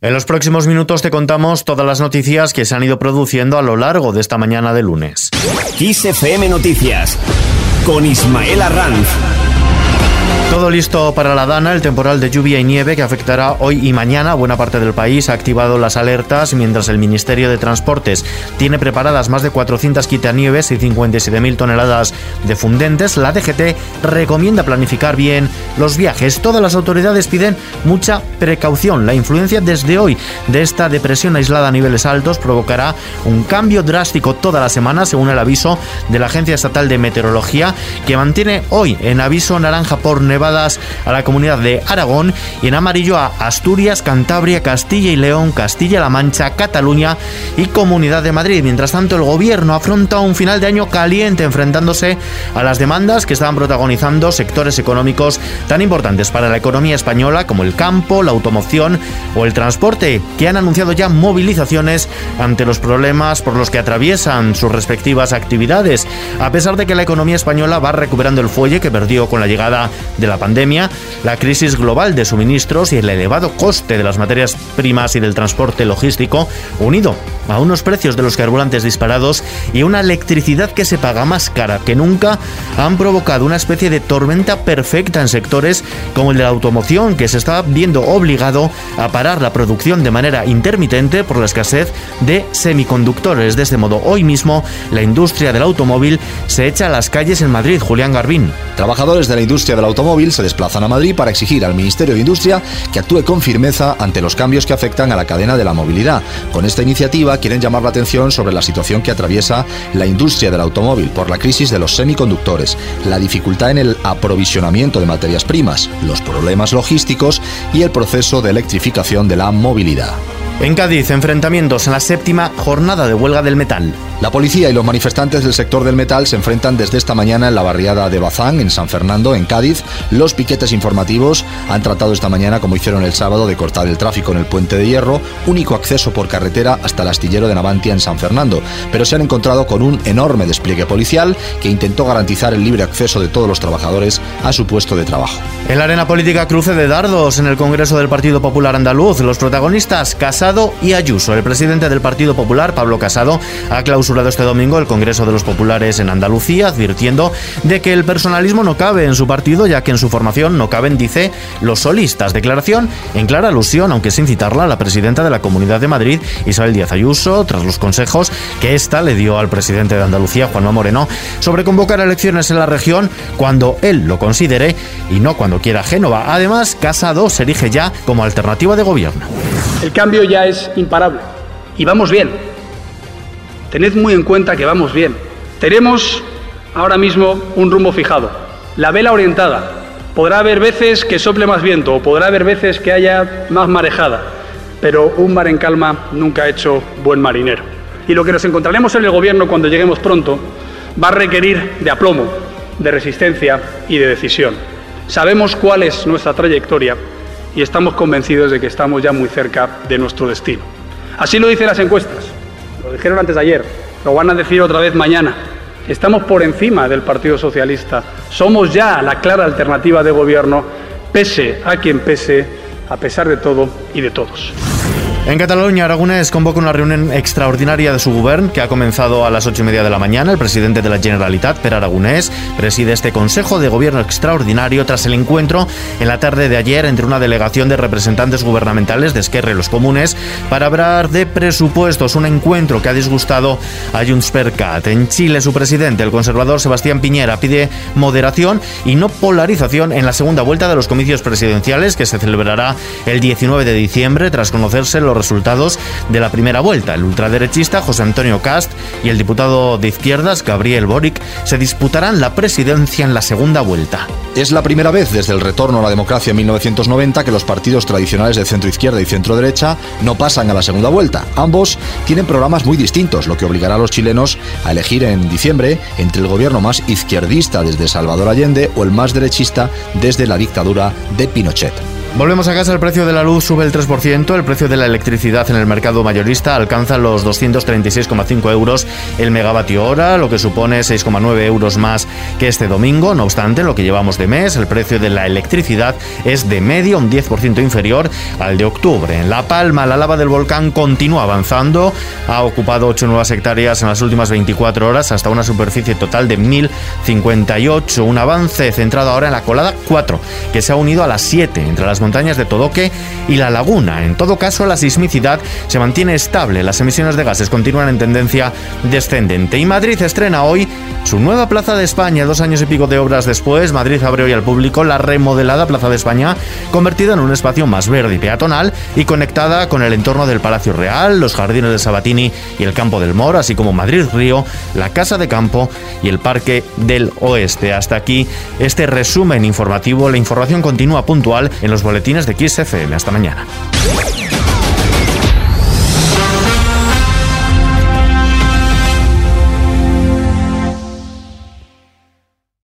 En los próximos minutos te contamos todas las noticias que se han ido produciendo a lo largo de esta mañana de lunes. XFM Noticias con Ismael Arranz. Todo listo para la Dana, el temporal de lluvia y nieve que afectará hoy y mañana a buena parte del país ha activado las alertas mientras el Ministerio de Transportes tiene preparadas más de 400 quitanieves y 57.000 toneladas de fundentes. La DGT recomienda planificar bien los viajes. Todas las autoridades piden mucha precaución. La influencia desde hoy de esta depresión aislada a niveles altos provocará un cambio drástico toda la semana, según el aviso de la Agencia Estatal de Meteorología, que mantiene hoy en aviso naranja por a la comunidad de Aragón y en amarillo a Asturias, Cantabria, Castilla y León, Castilla-La Mancha, Cataluña y Comunidad de Madrid. Mientras tanto, el gobierno afronta un final de año caliente enfrentándose a las demandas que estaban protagonizando sectores económicos tan importantes para la economía española como el campo, la automoción o el transporte, que han anunciado ya movilizaciones ante los problemas por los que atraviesan sus respectivas actividades, a pesar de que la economía española va recuperando el fuelle que perdió con la llegada de la pandemia, la crisis global de suministros y el elevado coste de las materias primas y del transporte logístico, unido a unos precios de los carburantes disparados y una electricidad que se paga más cara que nunca, han provocado una especie de tormenta perfecta en sectores como el de la automoción, que se está viendo obligado a parar la producción de manera intermitente por la escasez de semiconductores. De este modo, hoy mismo la industria del automóvil se echa a las calles en Madrid. Julián Garbín. Trabajadores de la industria del automóvil se desplazan a Madrid para exigir al Ministerio de Industria que actúe con firmeza ante los cambios que afectan a la cadena de la movilidad. Con esta iniciativa quieren llamar la atención sobre la situación que atraviesa la industria del automóvil por la crisis de los semiconductores, la dificultad en el aprovisionamiento de materias primas, los problemas logísticos y el proceso de electrificación de la movilidad. En Cádiz, enfrentamientos en la séptima jornada de huelga del metal. La policía y los manifestantes del sector del metal se enfrentan desde esta mañana en la barriada de Bazán, en San Fernando, en Cádiz. Los piquetes informativos han tratado esta mañana, como hicieron el sábado, de cortar el tráfico en el puente de hierro, único acceso por carretera hasta el astillero de Navantia en San Fernando. Pero se han encontrado con un enorme despliegue policial que intentó garantizar el libre acceso de todos los trabajadores a su puesto de trabajo. En la arena política cruce de dardos en el Congreso del Partido Popular Andaluz. Los protagonistas, Casado y Ayuso. El presidente del Partido Popular, Pablo Casado, ha clausurado este domingo el Congreso de los Populares en Andalucía, advirtiendo de que el personalismo no cabe en su partido, ya que en su formación no caben, dice, los solistas. Declaración en clara alusión, aunque sin citarla, a la presidenta de la Comunidad de Madrid, Isabel Díaz Ayuso, tras los consejos que ésta le dio al presidente de Andalucía, Juanma Moreno, sobre convocar elecciones en la región cuando él lo considere y no cuando quiera Génova. Además, Casado se erige ya como alternativa de gobierno. El cambio ya es imparable y vamos bien. Tened muy en cuenta que vamos bien. Tenemos ahora mismo un rumbo fijado, la vela orientada. Podrá haber veces que sople más viento o podrá haber veces que haya más marejada, pero un mar en calma nunca ha hecho buen marinero. Y lo que nos encontraremos en el gobierno cuando lleguemos pronto va a requerir de aplomo, de resistencia y de decisión. Sabemos cuál es nuestra trayectoria y estamos convencidos de que estamos ya muy cerca de nuestro destino. Así lo dicen las encuestas. Lo dijeron antes de ayer, lo van a decir otra vez mañana. Estamos por encima del Partido Socialista. Somos ya la clara alternativa de gobierno, pese a quien pese, a pesar de todo y de todos. En Cataluña, Aragonés convoca una reunión extraordinaria de su gobierno que ha comenzado a las ocho y media de la mañana. El presidente de la Generalitat, Per Aragonés, preside este Consejo de Gobierno Extraordinario tras el encuentro en la tarde de ayer entre una delegación de representantes gubernamentales de Esquerra y los comunes para hablar de presupuestos. Un encuentro que ha disgustado a Junts per Cat. En Chile, su presidente, el conservador Sebastián Piñera, pide moderación y no polarización en la segunda vuelta de los comicios presidenciales que se celebrará el 19 de diciembre tras conocerse los resultados de la primera vuelta. El ultraderechista José Antonio Cast y el diputado de izquierdas Gabriel Boric se disputarán la presidencia en la segunda vuelta. Es la primera vez desde el retorno a la democracia en 1990 que los partidos tradicionales de centro izquierda y centro derecha no pasan a la segunda vuelta. Ambos tienen programas muy distintos, lo que obligará a los chilenos a elegir en diciembre entre el gobierno más izquierdista desde Salvador Allende o el más derechista desde la dictadura de Pinochet. Volvemos a casa, el precio de la luz sube el 3%, el precio de la electricidad en el mercado mayorista alcanza los 236,5 euros el megavatio hora, lo que supone 6,9 euros más que este domingo. No obstante, lo que llevamos de mes, el precio de la electricidad es de medio un 10% inferior al de octubre. En La Palma, la lava del volcán continúa avanzando, ha ocupado 8 nuevas hectáreas en las últimas 24 horas hasta una superficie total de 1058, un avance centrado ahora en la colada 4, que se ha unido a las 7 entre las montañas de Todoque y la laguna. En todo caso, la sismicidad se mantiene estable, las emisiones de gases continúan en tendencia descendente. Y Madrid estrena hoy su nueva Plaza de España, dos años y pico de obras después. Madrid abre hoy al público la remodelada Plaza de España, convertida en un espacio más verde y peatonal y conectada con el entorno del Palacio Real, los jardines de Sabatini y el Campo del Mor, así como Madrid Río, la Casa de Campo y el Parque del Oeste. Hasta aquí este resumen informativo. La información continúa puntual en los boletines de Kiss FM. Hasta mañana.